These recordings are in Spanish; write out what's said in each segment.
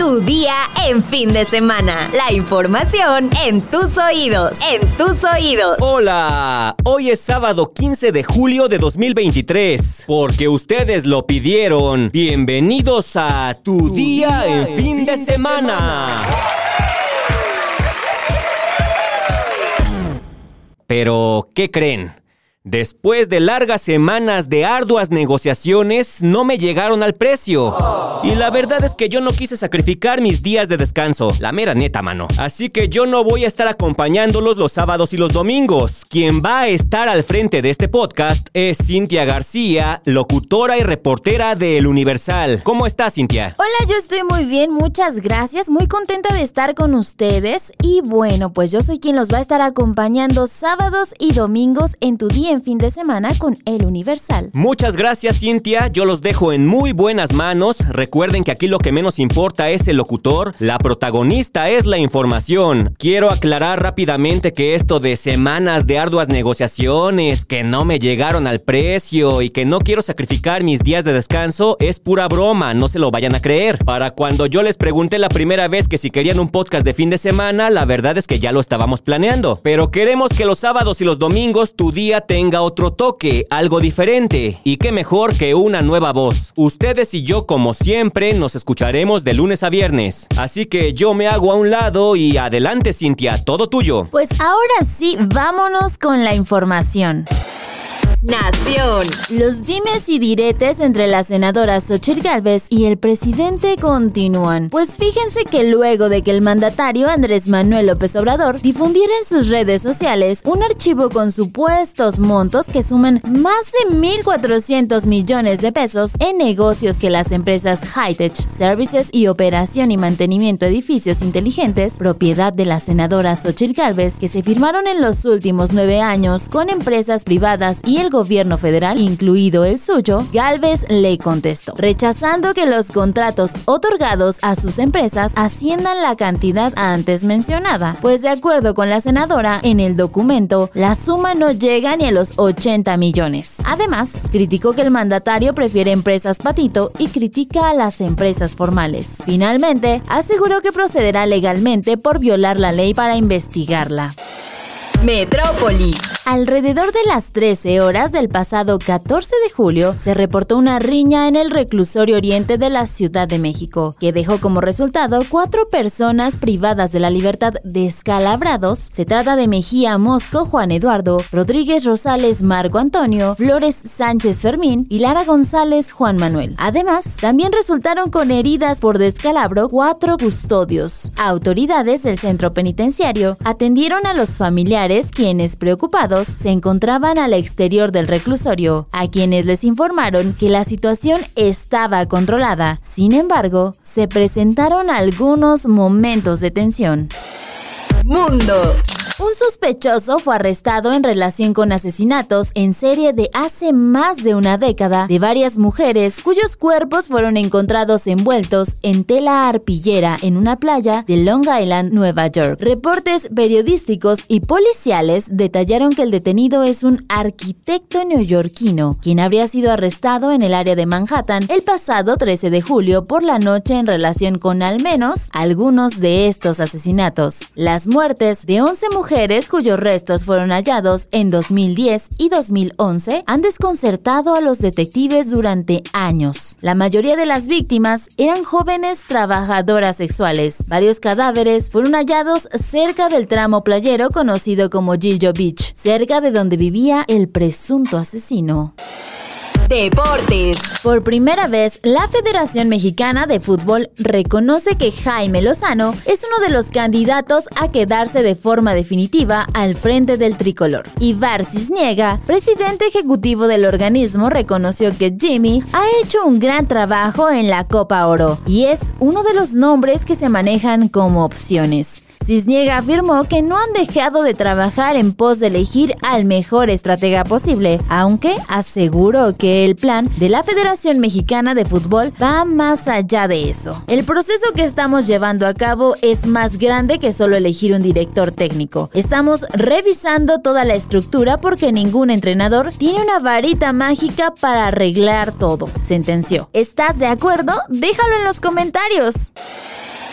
Tu día en fin de semana. La información en tus oídos. En tus oídos. Hola, hoy es sábado 15 de julio de 2023. Porque ustedes lo pidieron. Bienvenidos a Tu, día, en fin, de, semana. Pero, ¿qué creen? Después de largas semanas de arduas negociaciones, no me llegaron al precio. Y la verdad es que yo no quise sacrificar mis días de descanso, la mera neta, mano. Así que yo no voy a estar acompañándolos los sábados y los domingos. Quien va a estar al frente de este podcast es Cintia García, locutora y reportera de El Universal. ¿Cómo estás, Cintia? Hola, yo estoy muy bien, muchas gracias. Muy contenta de estar con ustedes. Y bueno, pues yo soy quien los va a estar acompañando sábados y domingos en tu día en fin de semana con El Universal. Muchas gracias Cintia, yo los dejo en muy buenas manos. Recuerden que aquí lo que menos importa es el locutor, la protagonista es la información. Quiero aclarar rápidamente que esto de semanas de arduas negociaciones, que no me llegaron al precio y que no quiero sacrificar mis días de descanso es pura broma, no se lo vayan a creer. Para cuando yo les pregunté la primera vez que si querían un podcast de fin de semana, la verdad es que ya lo estábamos planeando. Pero queremos que los sábados y los domingos tu día te tenga otro toque, algo diferente. Y qué mejor que una nueva voz. Ustedes y yo, como siempre, nos escucharemos de lunes a viernes. Así que yo me hago a un lado y adelante, Cintia, todo tuyo. Pues ahora sí, vámonos con la información. Nación. Los dimes y diretes entre la senadora Xochitl Gálvez y el presidente continúan. Pues fíjense que luego de que el mandatario Andrés Manuel López Obrador difundiera en sus redes sociales un archivo con supuestos montos que suman más de 1.400 millones de pesos en negocios que las empresas Hightech Services y Operación y Mantenimiento de Edificios Inteligentes, propiedad de la senadora Xochitl Gálvez, que se firmaron en los últimos nueve años con empresas privadas y el gobierno federal, incluido el suyo, Galvez le contestó, rechazando que los contratos otorgados a sus empresas asciendan la cantidad antes mencionada, pues de acuerdo con la senadora, en el documento, la suma no llega ni a los 80 millones. Además, criticó que el mandatario prefiere empresas patito y critica a las empresas formales. Finalmente, aseguró que procederá legalmente por violar la ley para investigarla. Metrópoli. Alrededor de las 13 horas del pasado 14 de julio se reportó una riña en el reclusorio oriente de la Ciudad de México, que dejó como resultado cuatro personas privadas de la libertad descalabrados. Se trata de Mejía Mosco Juan Eduardo, Rodríguez Rosales Marco Antonio, Flores Sánchez Fermín y Lara González Juan Manuel. Además, también resultaron con heridas por descalabro cuatro custodios. Autoridades del centro penitenciario atendieron a los familiares quienes preocupados se encontraban al exterior del reclusorio, a quienes les informaron que la situación estaba controlada. Sin embargo, se presentaron algunos momentos de tensión. Mundo. Un sospechoso fue arrestado en relación con asesinatos en serie de hace más de una década de varias mujeres cuyos cuerpos fueron encontrados envueltos en tela arpillera en una playa de Long Island, Nueva York. Reportes periodísticos y policiales detallaron que el detenido es un arquitecto neoyorquino, quien habría sido arrestado en el área de Manhattan el pasado 13 de julio por la noche en relación con al menos algunos de estos asesinatos. Las muertes de 11 mujeres mujeres cuyos restos fueron hallados en 2010 y 2011 han desconcertado a los detectives durante años. La mayoría de las víctimas eran jóvenes trabajadoras sexuales. Varios cadáveres fueron hallados cerca del tramo playero conocido como Gillo Beach, cerca de donde vivía el presunto asesino. Deportes. Por primera vez, la Federación Mexicana de Fútbol reconoce que Jaime Lozano es uno de los candidatos a quedarse de forma definitiva al frente del tricolor. Ibar Cisniega, presidente ejecutivo del organismo, reconoció que Jimmy ha hecho un gran trabajo en la Copa Oro y es uno de los nombres que se manejan como opciones. Cisniega afirmó que no han dejado de trabajar en pos de elegir al mejor estratega posible, aunque aseguró que el plan de la Federación Mexicana de Fútbol va más allá de eso. El proceso que estamos llevando a cabo es más grande que solo elegir un director técnico. Estamos revisando toda la estructura porque ningún entrenador tiene una varita mágica para arreglar todo, sentenció. ¿Estás de acuerdo? Déjalo en los comentarios.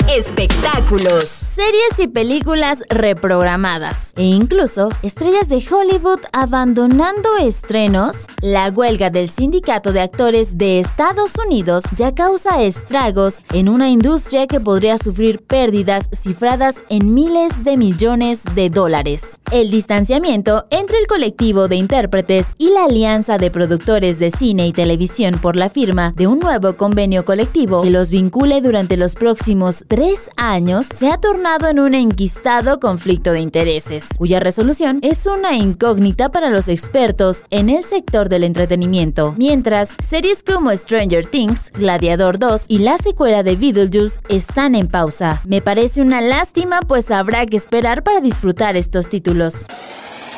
Espectáculos, series y películas reprogramadas. E incluso estrellas de Hollywood abandonando estrenos, la huelga del sindicato de actores de Estados Unidos ya causa estragos en una industria que podría sufrir pérdidas cifradas en miles de millones de dólares. El distanciamiento entre el colectivo de intérpretes y la alianza de productores de cine y televisión por la firma de un nuevo convenio colectivo que los vincule durante los próximos tres años se ha tornado en un enquistado conflicto de intereses, cuya resolución es una incógnita para los expertos en el sector del entretenimiento. Mientras, series como Stranger Things, Gladiador 2 y la secuela de Beetlejuice están en pausa. Me parece una lástima pues habrá que esperar para disfrutar estos títulos.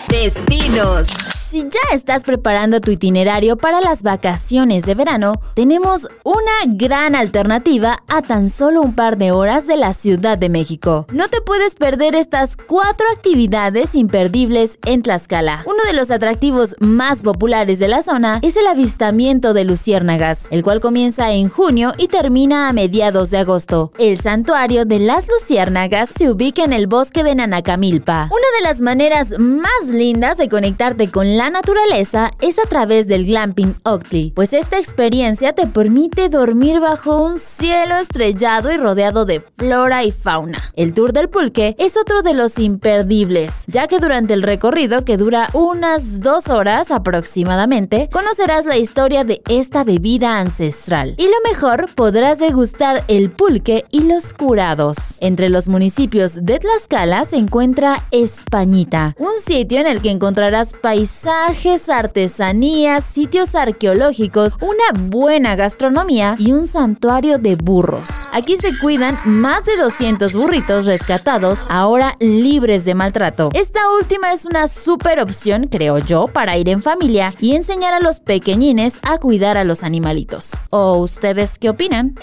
Destinos. Si ya estás preparando tu itinerario para las vacaciones de verano, tenemos una gran alternativa a tan solo un par de horas de la Ciudad de México. No te puedes perder estas cuatro actividades imperdibles en Tlaxcala. Uno de los atractivos más populares de la zona es el avistamiento de luciérnagas, el cual comienza en junio y termina a mediados de agosto. El santuario de las luciérnagas se ubica en el bosque de Nanacamilpa. De las maneras más lindas de conectarte con la naturaleza es a través del glamping Oakley, pues esta experiencia te permite dormir bajo un cielo estrellado y rodeado de flora y fauna. El tour del pulque es otro de los imperdibles, ya que durante el recorrido, que dura unas dos horas aproximadamente, conocerás la historia de esta bebida ancestral. Y lo mejor, podrás degustar el pulque y los curados. Entre los municipios de Tlaxcala se encuentra Españita, un sitio en el que encontrarás paisajes artesanías, sitios arqueológicos, una buena gastronomía y un santuario de burros. Aquí se cuidan más de 200 burritos rescatados, ahora libres de maltrato. Esta última es una super opción, creo yo, para ir en familia y enseñar a los pequeñines a cuidar a los animalitos. ¿O ustedes qué opinan?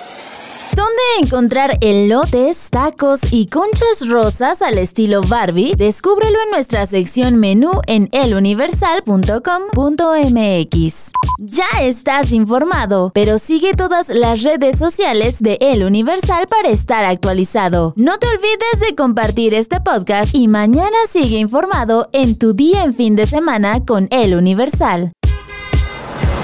¿Dónde encontrar elotes, tacos y conchas rosas al estilo Barbie? Descúbrelo en nuestra sección menú en eluniversal.com.mx. Ya estás informado, pero sigue todas las redes sociales de El Universal para estar actualizado. No te olvides de compartir este podcast y mañana sigue informado en tu día en fin de semana con El Universal